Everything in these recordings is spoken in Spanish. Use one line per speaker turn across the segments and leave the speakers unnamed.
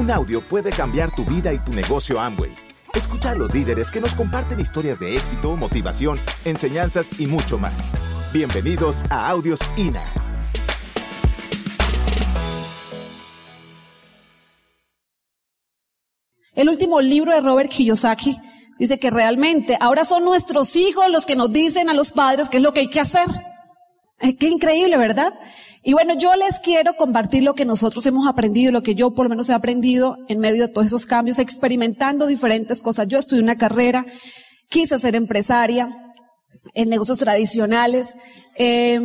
Un audio puede cambiar tu vida y tu negocio Amway. Escucha a los líderes que nos comparten historias de éxito, motivación, enseñanzas y mucho más. Bienvenidos a Audios INA.
El último libro de Robert Kiyosaki dice que realmente ahora son nuestros hijos los que nos dicen a los padres qué es lo que hay que hacer. Eh, qué increíble, ¿verdad? Y bueno, yo les quiero compartir lo que nosotros hemos aprendido, lo que yo por lo menos he aprendido en medio de todos esos cambios, experimentando diferentes cosas. Yo estudié una carrera, quise ser empresaria en negocios tradicionales, eh,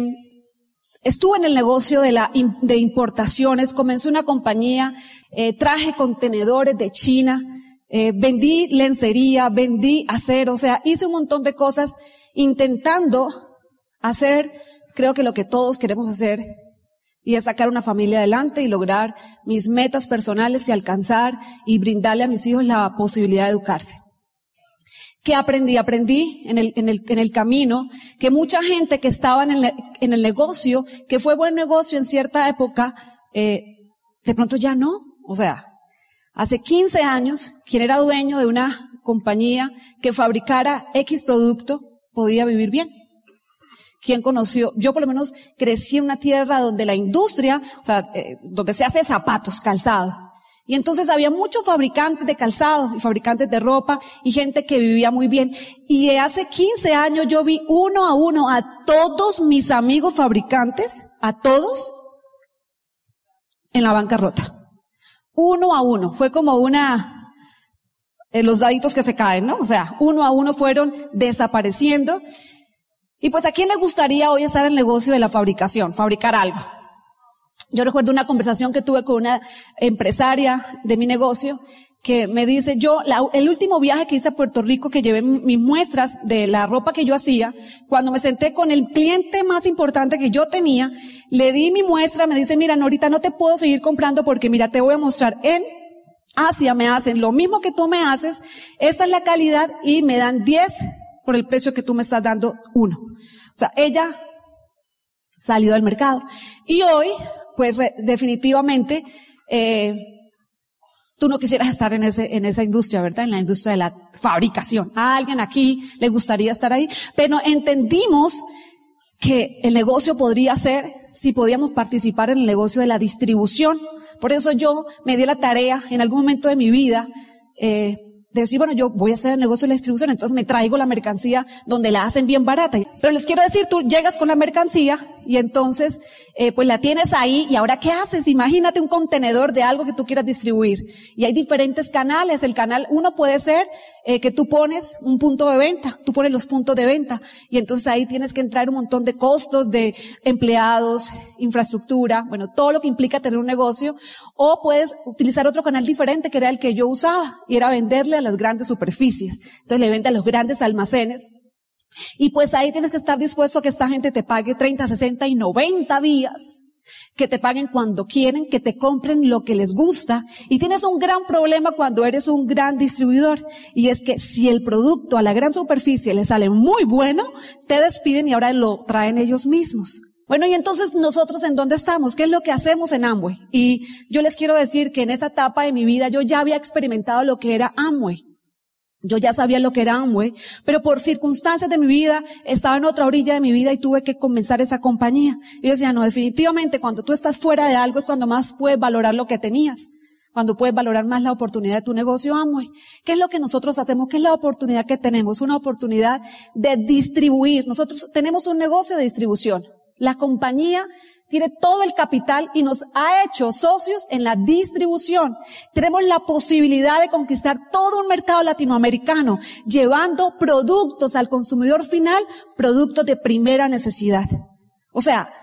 estuve en el negocio de, la, de importaciones, comencé una compañía, eh, traje contenedores de China, eh, vendí lencería, vendí acero, o sea, hice un montón de cosas intentando hacer, creo que lo que todos queremos hacer, y es sacar una familia adelante y lograr mis metas personales y alcanzar y brindarle a mis hijos la posibilidad de educarse. ¿Qué aprendí? Aprendí en el, en el, en el camino que mucha gente que estaba en el, en el negocio, que fue buen negocio en cierta época, eh, de pronto ya no. O sea, hace 15 años, quien era dueño de una compañía que fabricara X producto podía vivir bien. ¿Quién conoció? Yo por lo menos crecí en una tierra donde la industria, o sea, eh, donde se hace zapatos, calzado. Y entonces había muchos fabricantes de calzado y fabricantes de ropa y gente que vivía muy bien. Y hace 15 años yo vi uno a uno a todos mis amigos fabricantes, a todos, en la bancarrota. Uno a uno. Fue como una, eh, los daditos que se caen, ¿no? O sea, uno a uno fueron desapareciendo y pues a quién le gustaría hoy estar en el negocio de la fabricación, fabricar algo. Yo recuerdo una conversación que tuve con una empresaria de mi negocio que me dice, yo, el último viaje que hice a Puerto Rico, que llevé mis muestras de la ropa que yo hacía, cuando me senté con el cliente más importante que yo tenía, le di mi muestra, me dice, mira, ahorita no te puedo seguir comprando porque mira, te voy a mostrar en Asia me hacen lo mismo que tú me haces, esta es la calidad y me dan 10 por el precio que tú me estás dando uno. O sea, ella salió del mercado. Y hoy, pues definitivamente, eh, tú no quisieras estar en ese, en esa industria, ¿verdad? En la industria de la fabricación. A alguien aquí le gustaría estar ahí, pero entendimos que el negocio podría ser si podíamos participar en el negocio de la distribución. Por eso yo me di la tarea en algún momento de mi vida eh, decir, bueno, yo voy a hacer el negocio de la distribución, entonces me traigo la mercancía donde la hacen bien barata. Pero les quiero decir, tú llegas con la mercancía y entonces, eh, pues la tienes ahí y ahora ¿qué haces? Imagínate un contenedor de algo que tú quieras distribuir. Y hay diferentes canales. El canal uno puede ser eh, que tú pones un punto de venta, tú pones los puntos de venta y entonces ahí tienes que entrar un montón de costos de empleados, infraestructura, bueno, todo lo que implica tener un negocio. O puedes utilizar otro canal diferente que era el que yo usaba y era venderle a las grandes superficies. Entonces le vende a los grandes almacenes y pues ahí tienes que estar dispuesto a que esta gente te pague 30, 60 y 90 días. Que te paguen cuando quieren, que te compren lo que les gusta. Y tienes un gran problema cuando eres un gran distribuidor. Y es que si el producto a la gran superficie le sale muy bueno, te despiden y ahora lo traen ellos mismos. Bueno, y entonces nosotros en dónde estamos? ¿Qué es lo que hacemos en Amway? Y yo les quiero decir que en esta etapa de mi vida yo ya había experimentado lo que era Amway. Yo ya sabía lo que era Amway, pero por circunstancias de mi vida estaba en otra orilla de mi vida y tuve que comenzar esa compañía. Y yo decía, no, definitivamente cuando tú estás fuera de algo es cuando más puedes valorar lo que tenías, cuando puedes valorar más la oportunidad de tu negocio Amway. ¿Qué es lo que nosotros hacemos? ¿Qué es la oportunidad que tenemos? Una oportunidad de distribuir. Nosotros tenemos un negocio de distribución. La compañía tiene todo el capital y nos ha hecho socios en la distribución. Tenemos la posibilidad de conquistar todo un mercado latinoamericano, llevando productos al consumidor final, productos de primera necesidad. O sea,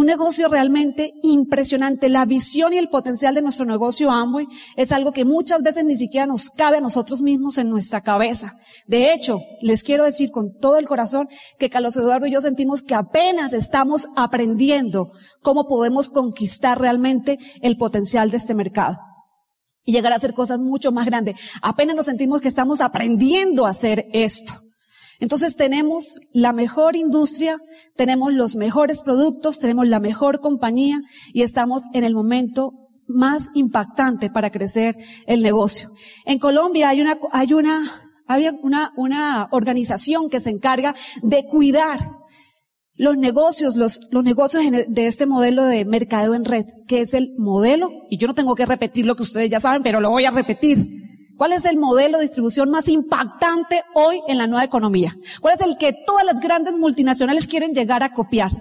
un negocio realmente impresionante. La visión y el potencial de nuestro negocio Amway es algo que muchas veces ni siquiera nos cabe a nosotros mismos en nuestra cabeza. De hecho, les quiero decir con todo el corazón que Carlos Eduardo y yo sentimos que apenas estamos aprendiendo cómo podemos conquistar realmente el potencial de este mercado y llegar a hacer cosas mucho más grandes. Apenas nos sentimos que estamos aprendiendo a hacer esto. Entonces tenemos la mejor industria, tenemos los mejores productos, tenemos la mejor compañía y estamos en el momento más impactante para crecer el negocio. En Colombia hay una, hay una, hay una, una organización que se encarga de cuidar los negocios, los, los negocios de este modelo de mercadeo en red, que es el modelo, y yo no tengo que repetir lo que ustedes ya saben, pero lo voy a repetir. ¿Cuál es el modelo de distribución más impactante hoy en la nueva economía? ¿Cuál es el que todas las grandes multinacionales quieren llegar a copiar?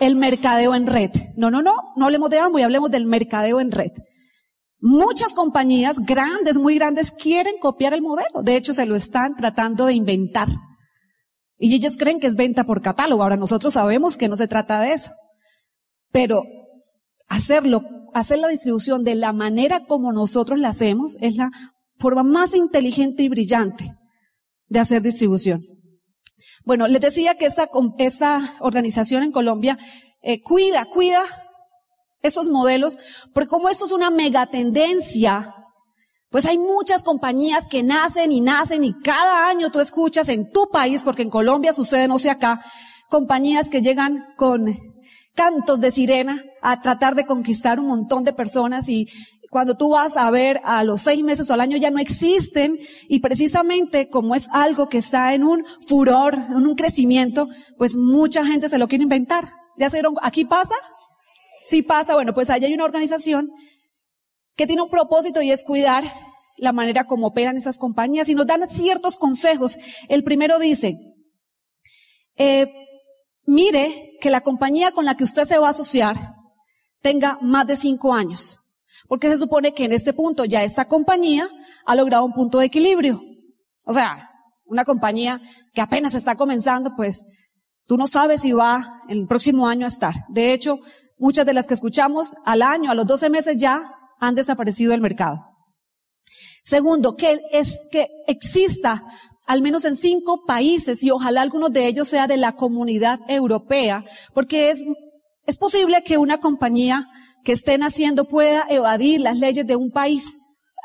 El mercadeo en red. No, no, no, no hablemos de y hablemos del mercadeo en red. Muchas compañías grandes, muy grandes, quieren copiar el modelo. De hecho, se lo están tratando de inventar. Y ellos creen que es venta por catálogo. Ahora nosotros sabemos que no se trata de eso. Pero hacerlo, hacer la distribución de la manera como nosotros la hacemos es la forma más inteligente y brillante de hacer distribución. Bueno, les decía que esta, esta organización en Colombia eh, cuida, cuida estos modelos, porque como esto es una megatendencia, pues hay muchas compañías que nacen y nacen y cada año tú escuchas en tu país, porque en Colombia sucede, no sé acá, compañías que llegan con cantos de sirena a tratar de conquistar un montón de personas y cuando tú vas a ver a los seis meses o al año ya no existen y precisamente como es algo que está en un furor, en un crecimiento, pues mucha gente se lo quiere inventar. ¿Ya se ¿Aquí pasa? Sí pasa. Bueno, pues allá hay una organización que tiene un propósito y es cuidar la manera como operan esas compañías y nos dan ciertos consejos. El primero dice, eh, mire que la compañía con la que usted se va a asociar tenga más de cinco años. Porque se supone que en este punto ya esta compañía ha logrado un punto de equilibrio. O sea, una compañía que apenas está comenzando, pues tú no sabes si va el próximo año a estar. De hecho, muchas de las que escuchamos al año, a los 12 meses ya han desaparecido del mercado. Segundo, que es que exista al menos en cinco países y ojalá algunos de ellos sea de la comunidad europea, porque es, es posible que una compañía que estén haciendo pueda evadir las leyes de un país.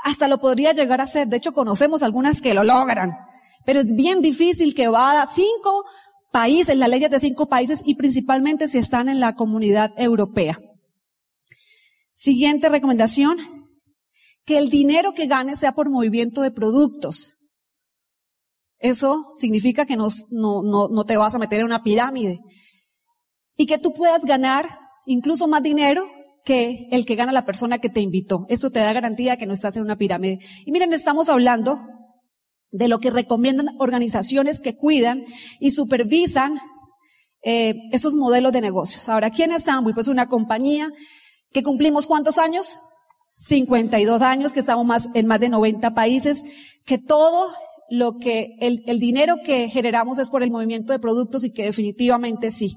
Hasta lo podría llegar a hacer. De hecho, conocemos algunas que lo logran. Pero es bien difícil que va a cinco países, las leyes de cinco países y principalmente si están en la comunidad europea. Siguiente recomendación. Que el dinero que gane sea por movimiento de productos. Eso significa que no, no, no te vas a meter en una pirámide. Y que tú puedas ganar incluso más dinero que el que gana la persona que te invitó. Eso te da garantía que no estás en una pirámide. Y miren, estamos hablando de lo que recomiendan organizaciones que cuidan y supervisan eh, esos modelos de negocios. Ahora, ¿quién es Amway? Pues una compañía que cumplimos cuántos años? 52 años, que estamos más, en más de 90 países, que todo lo que, el, el dinero que generamos es por el movimiento de productos y que definitivamente sí.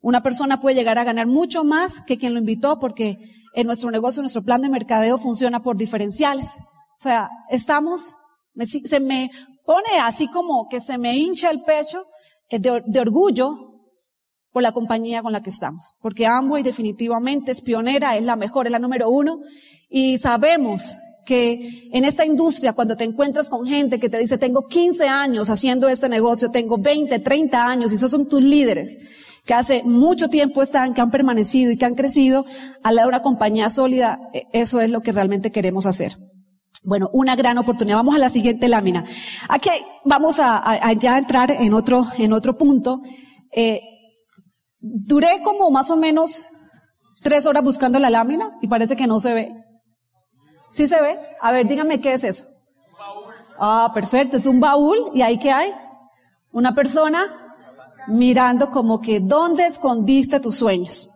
Una persona puede llegar a ganar mucho más que quien lo invitó porque en nuestro negocio, nuestro plan de mercadeo funciona por diferenciales. O sea, estamos, se me pone así como que se me hincha el pecho eh, de, orgullo por la compañía con la que estamos. Porque Amway definitivamente es pionera, es la mejor, es la número uno. Y sabemos que en esta industria, cuando te encuentras con gente que te dice, tengo 15 años haciendo este negocio, tengo 20, 30 años, y esos son tus líderes, que hace mucho tiempo están, que han permanecido y que han crecido al lado de una compañía sólida, e, eso es lo que realmente queremos hacer. Bueno, una gran oportunidad. Vamos a la siguiente lámina. Aquí vamos a, ya entrar en otro, en otro punto. Eh, duré como más o menos tres horas buscando la lámina y parece que no se ve. ¿Sí se ve? A ver, dígame qué es eso. Ah, perfecto. Es un baúl y ahí qué hay? Una persona mirando como que dónde escondiste tus sueños.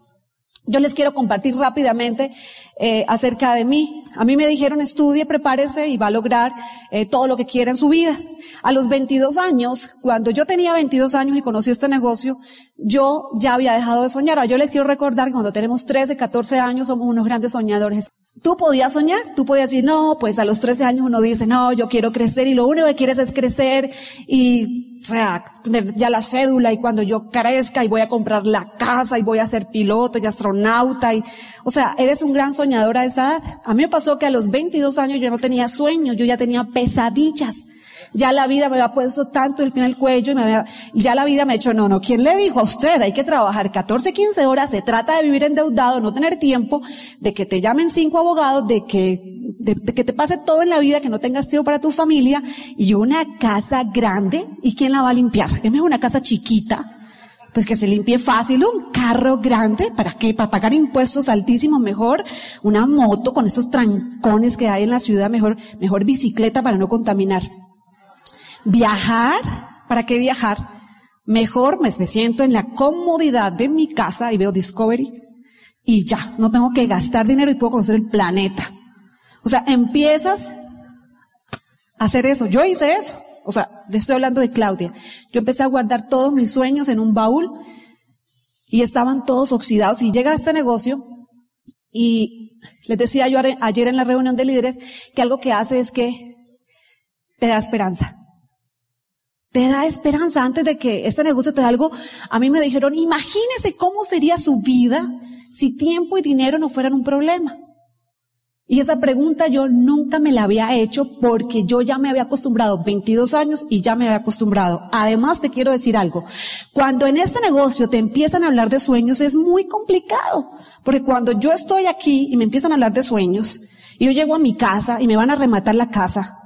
Yo les quiero compartir rápidamente eh, acerca de mí. A mí me dijeron estudie, prepárese y va a lograr eh, todo lo que quiera en su vida. A los 22 años, cuando yo tenía 22 años y conocí este negocio, yo ya había dejado de soñar. Ahora yo les quiero recordar que cuando tenemos 13, 14 años somos unos grandes soñadores. Tú podías soñar, tú podías decir, no, pues a los 13 años uno dice, no, yo quiero crecer y lo único que quieres es crecer y, o sea, tener ya la cédula y cuando yo crezca y voy a comprar la casa y voy a ser piloto y astronauta y, o sea, eres un gran soñador a esa edad. A mí me pasó que a los 22 años yo no tenía sueño, yo ya tenía pesadillas ya la vida me había puesto tanto el pie en el cuello y me había, ya la vida me ha dicho, no, no, ¿quién le dijo a usted? Hay que trabajar 14, 15 horas, se trata de vivir endeudado, no tener tiempo, de que te llamen cinco abogados, de que, de, que te pase todo en la vida, que no tengas tiempo para tu familia, y una casa grande, ¿y quién la va a limpiar? Es mejor una casa chiquita, pues que se limpie fácil, un carro grande, ¿para qué? Para pagar impuestos altísimos, mejor una moto con esos trancones que hay en la ciudad, mejor, mejor bicicleta para no contaminar. Viajar, ¿para qué viajar? Mejor me, siento en la comodidad de mi casa y veo Discovery y ya, no tengo que gastar dinero y puedo conocer el planeta. O sea, empiezas a hacer eso. Yo hice eso. O sea, le estoy hablando de Claudia. Yo empecé a guardar todos mis sueños en un baúl y estaban todos oxidados. Y llega a este negocio y les decía yo ayer en la reunión de líderes que algo que hace es que te da esperanza. Te da esperanza antes de que este negocio te da algo. A mí me dijeron, imagínese cómo sería su vida si tiempo y dinero no fueran un problema. Y esa pregunta yo nunca me la había hecho porque yo ya me había acostumbrado 22 años y ya me había acostumbrado. Además te quiero decir algo. Cuando en este negocio te empiezan a hablar de sueños es muy complicado. Porque cuando yo estoy aquí y me empiezan a hablar de sueños y yo llego a mi casa y me van a rematar la casa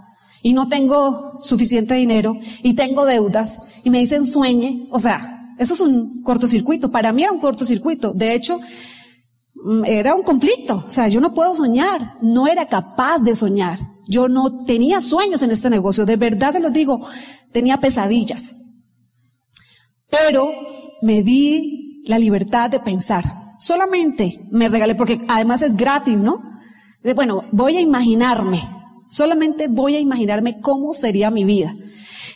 y no tengo suficiente dinero y tengo deudas y me dicen sueñe, o sea, eso es un cortocircuito. Para mí era un cortocircuito. De hecho, Mm, era un conflicto. O sea, yo no puedo soñar. No era capaz de soñar. Yo no tenía sueños en este negocio. De verdad se los digo, tenía pesadillas. Pero me di la libertad de pensar. Solamente me regalé, porque además es gratis, ¿no? Bueno, voy a imaginarme. Solamente voy a imaginarme cómo sería mi vida.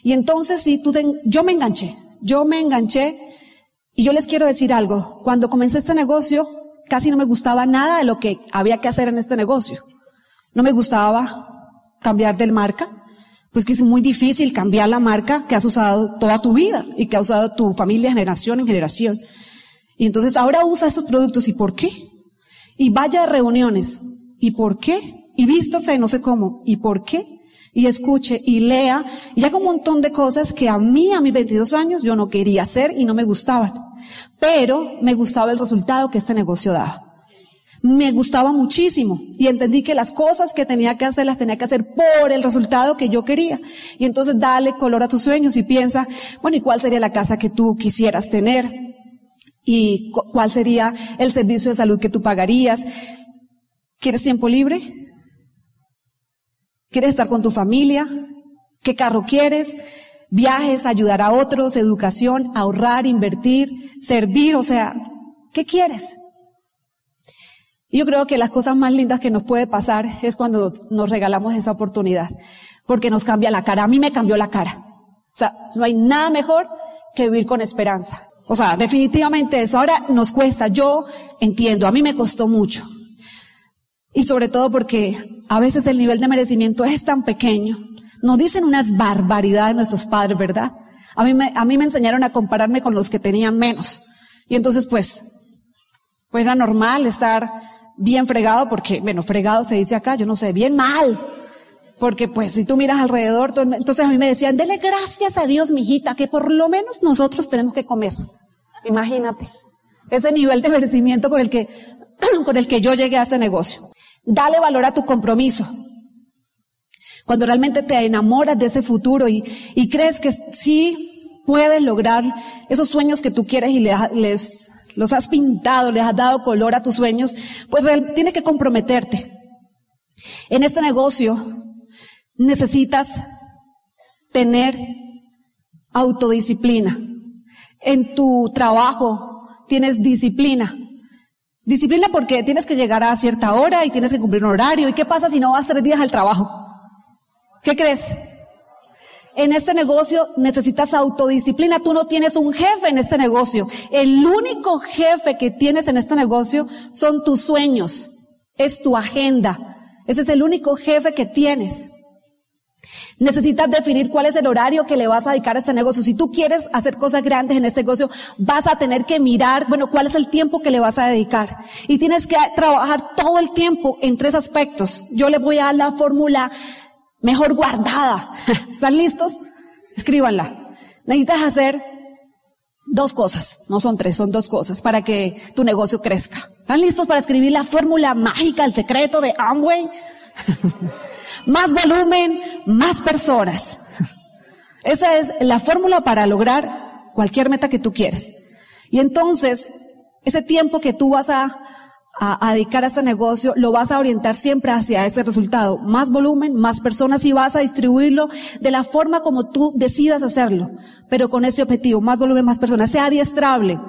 Y entonces sí, tú yo me enganché. Yo me enganché. Y yo les quiero decir algo. Cuando comencé este negocio, casi no me gustaba nada de lo que había que hacer en este negocio. No me gustaba cambiar de marca, pues que es muy difícil cambiar la marca que has usado toda tu vida y que ha usado tu familia generación en generación. Y entonces ahora usa esos productos y ¿por qué? Y vaya a reuniones y ¿por qué? Y vístase no sé cómo y ¿por qué? Y escuche y lea y haga un montón de cosas que a mí a mis 22 años yo no quería hacer y no me gustaban pero me gustaba el resultado que este negocio daba. Me gustaba muchísimo y entendí que las cosas que tenía que hacer las tenía que hacer por el resultado que yo quería. Y entonces dale color a tus sueños y piensa, bueno, ¿y cuál sería la casa que tú quisieras tener? ¿Y cuál sería el servicio de salud que tú pagarías? ¿Quieres tiempo libre? ¿Quieres estar con tu familia? ¿Qué carro quieres? viajes, ayudar a otros, educación, ahorrar, invertir, servir, o sea, ¿qué quieres? yo creo que las cosas más lindas que nos puede pasar es cuando nos regalamos esa oportunidad, porque nos cambia la cara. A mí me cambió la cara. O sea, no hay nada mejor que vivir con esperanza. O sea, definitivamente eso. Ahora nos cuesta, yo entiendo, a mí me costó mucho. Y sobre todo porque a veces el nivel de merecimiento es tan pequeño nos dicen unas barbaridades nuestros padres, ¿verdad? A mí, me, a mí me enseñaron a compararme con los que tenían menos. Y entonces, pues, pues era normal estar bien fregado, porque, bueno, fregado se dice acá, yo no sé, bien mal. Porque pues si tú miras alrededor, entonces a mí me decían, dele gracias a Dios, mijita, que por lo menos nosotros tenemos que comer. Imagínate. Ese nivel de merecimiento con el que, con el que yo llegué a este negocio. Dale valor a tu compromiso. Cuando realmente te enamoras de ese futuro y, crees que sí puedes lograr esos sueños que tú quieres y les, los has pintado, les has dado color a tus sueños, pues tienes que comprometerte. En este negocio necesitas tener autodisciplina. En tu trabajo tienes disciplina. Disciplina porque tienes que llegar a cierta hora y tienes que cumplir un horario. ¿Y qué pasa si no vas tres días al trabajo? ¿Qué crees? En este negocio necesitas autodisciplina. Tú no tienes un jefe en este negocio. El único jefe que tienes en este negocio son tus sueños. Es tu agenda. Ese es el único jefe que tienes. Necesitas definir cuál es el horario que le vas a dedicar a este negocio. Si tú quieres hacer cosas grandes en este negocio, vas a tener que mirar, bueno, cuál es el tiempo que le vas a dedicar. Y tienes que trabajar todo el tiempo en tres aspectos. Yo le voy a dar la fórmula mejor guardada. ¿Están listos? Escríbanla. Necesitas hacer dos cosas, no son tres, son dos cosas para que tu negocio crezca. ¿Están listos para escribir la fórmula mágica, el secreto de Amway? más volumen, más personas. Esa es la fórmula para lograr cualquier meta que tú quieres. Y entonces, ese tiempo que tú vas a a, dedicar a este negocio, lo vas a orientar siempre hacia ese resultado. Más volumen, más personas y vas a distribuirlo de la forma como tú decidas hacerlo, pero con ese objetivo, más volumen, más personas. Sea adiestrable.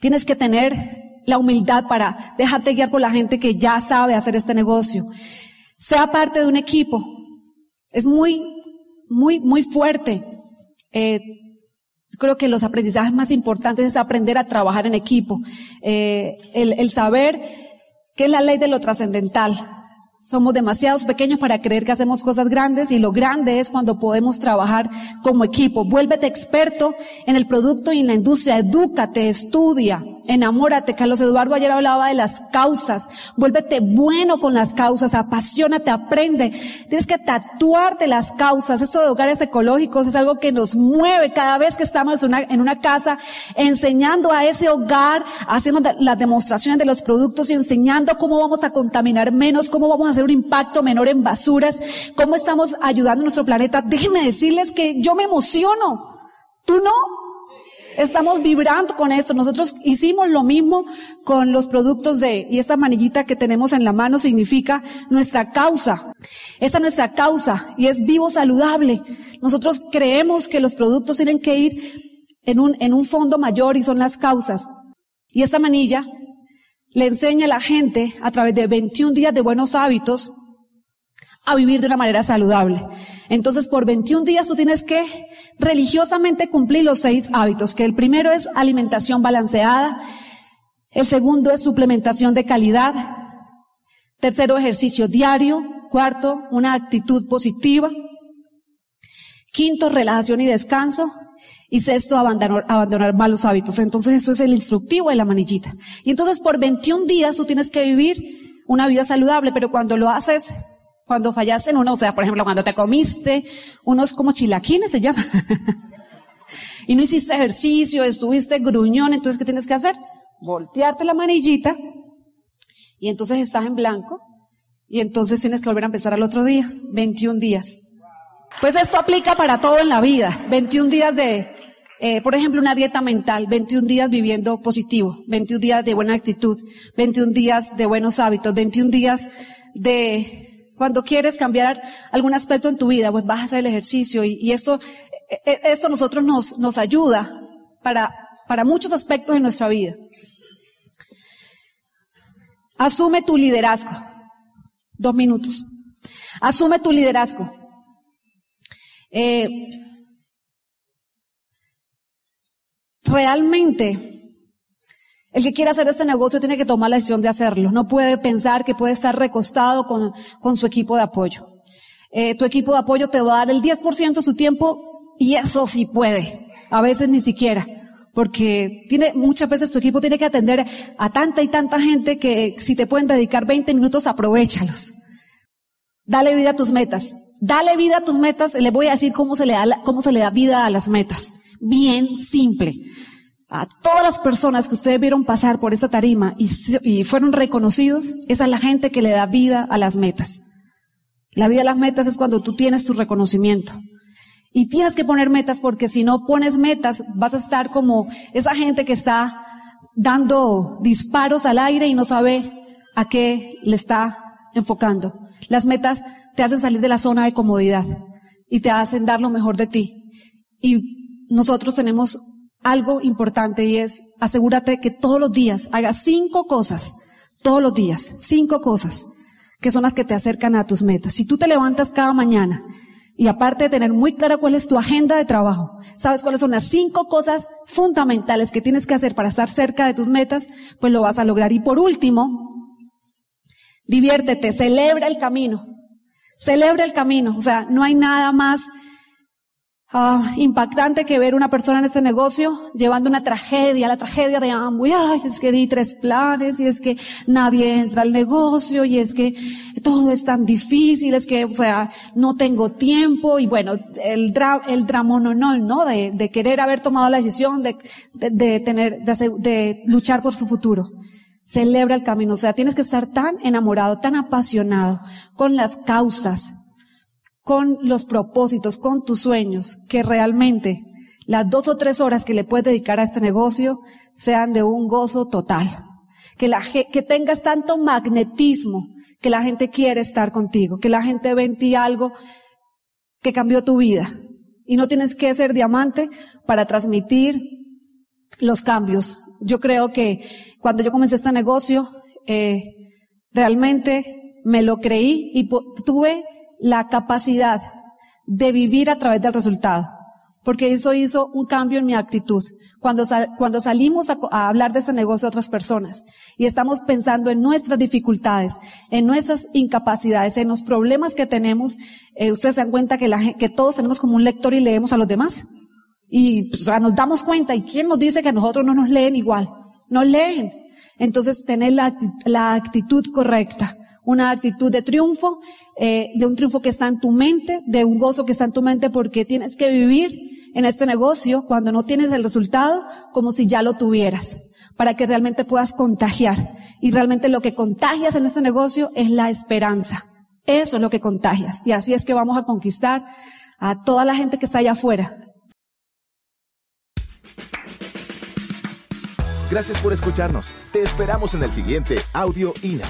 Tienes que tener la humildad para dejarte guiar por la gente que ya sabe hacer este negocio. Sea parte de un equipo. Es muy, muy, muy fuerte. Eh, creo que los aprendizajes más importantes es aprender a trabajar en equipo, eh, el, el saber qué es la ley de lo trascendental, somos demasiados pequeños para creer que hacemos cosas grandes y lo grande es cuando podemos trabajar como equipo. Vuélvete experto en el producto y en la industria. Edúcate, estudia, enamórate. Carlos Eduardo ayer hablaba de las causas. Vuélvete bueno con las causas, apasionate, aprende. Tienes que tatuarte las causas. Esto de hogares ecológicos es algo que nos mueve cada vez que estamos en una casa enseñando a ese hogar, haciendo las demostraciones de los productos y enseñando cómo vamos a contaminar menos, cómo vamos a hacer un impacto menor en basuras, cómo estamos ayudando a nuestro planeta. Déjenme decirles que yo me emociono. ¿Tú no? Estamos vibrando con esto. Nosotros hicimos lo mismo con los productos de, y esta manillita que tenemos en la mano significa nuestra causa. Esta es nuestra causa y es vivo saludable. Nosotros creemos que los productos tienen que ir en un, en un fondo mayor y son las causas. Y esta manilla le enseña a la gente a través de 21 días de buenos hábitos a vivir de una manera saludable. Entonces, por 21 días tú tienes que religiosamente cumplir los seis hábitos, que el primero es alimentación balanceada, el segundo es suplementación de calidad, tercero ejercicio diario, cuarto una actitud positiva, quinto relajación y descanso, y sexto, abandonar, abandonar malos hábitos. Entonces eso es el instructivo de la manillita. Y entonces por 21 días tú tienes que vivir una vida saludable, pero cuando lo haces, cuando fallas en uno, o sea, por ejemplo, cuando te comiste unos como chilaquines se llama, y no hiciste ejercicio, estuviste gruñón, entonces ¿qué tienes que hacer? Voltearte la manillita y entonces estás en blanco y entonces tienes que volver a empezar al otro día, 21 días. Pues esto aplica para todo en la vida. 21 días de, eh, por ejemplo, una dieta mental, 21 días viviendo positivo, 21 días de buena actitud, 21 días de buenos hábitos, 21 días de cuando quieres cambiar algún aspecto en tu vida, pues hacer el ejercicio y, y esto, e, e, esto nosotros nos, nos ayuda para, para muchos aspectos de nuestra vida. Asume tu liderazgo. Dos minutos. Asume tu liderazgo. Eh, realmente, el que quiere hacer este negocio tiene que tomar la decisión de hacerlo. No puede pensar que puede estar recostado con, con su equipo de apoyo. Eh, tu equipo de apoyo te va a dar el 10% de su tiempo y eso sí puede. A veces ni siquiera. Porque tiene, muchas veces tu equipo tiene que atender a tanta y tanta gente que si te pueden dedicar 20 minutos, aprovechalos. Dale vida a tus metas. Dale vida a tus metas. Le voy a decir cómo se le da, cómo se le da vida a las metas. Bien simple. A todas las personas que ustedes vieron pasar por esa tarima y, fueron reconocidos, esa es la gente que le da vida a las metas. La vida a las metas es cuando tú tienes tu reconocimiento. Y tienes que poner metas porque si no pones metas vas a estar como esa gente que está dando disparos al aire y no sabe a qué le está enfocando. Las metas te hacen salir de la zona de comodidad y te hacen dar lo mejor de ti. Y nosotros tenemos algo importante y es asegúrate que todos los días hagas cinco cosas, todos los días, cinco cosas que son las que te acercan a tus metas. Si tú te levantas cada mañana y aparte de tener muy clara cuál es tu agenda de trabajo, sabes cuáles son las cinco cosas fundamentales que tienes que hacer para estar cerca de tus metas, pues lo vas a lograr. Y por último, Diviértete, celebra el camino. Celebra el camino. O sea, no hay nada más ah, impactante que ver una persona en este negocio llevando una tragedia, la tragedia de Amway, ay, es que di tres planes y es que nadie entra al negocio y es que todo es tan difícil, es que, o sea, no tengo tiempo y bueno, el dra el dramononol, ¿no? De, de, querer haber tomado la decisión de, de, de tener, de, de luchar por su futuro. Celebra el camino, o sea, tienes que estar tan enamorado, tan apasionado con las causas, con los propósitos, con tus sueños, que realmente las dos o tres horas que le puedes dedicar a este negocio sean de un gozo total. Que, la, que tengas tanto magnetismo que la gente quiere estar contigo, que la gente ve en ti algo que cambió tu vida. Y no tienes que ser diamante para transmitir los cambios. Yo creo que cuando yo comencé este negocio, eh, realmente me lo creí y tuve la capacidad de vivir a través del resultado. Porque eso hizo un cambio en mi actitud. Cuando, cuando salimos a, hablar de este negocio a otras personas y estamos pensando en nuestras dificultades, en nuestras incapacidades, en los problemas que tenemos, eh, ustedes se dan cuenta que, todos tenemos como un lector y leemos a los demás. Y pues, nos damos cuenta. ¿Y quién nos dice que nosotros no nos leen igual? No leen. Entonces, tener la actitud correcta una actitud de triunfo, eh, de un triunfo que está en tu mente, de un gozo que está en tu mente porque tienes que vivir en este negocio cuando no tienes el resultado como si ya lo tuvieras, para que realmente puedas contagiar. Y realmente lo que contagias en este negocio es la esperanza. Eso es lo que contagias. Y así es que vamos a conquistar a toda la gente que está allá afuera.
Gracias por escucharnos. Te esperamos en el siguiente Audio INA.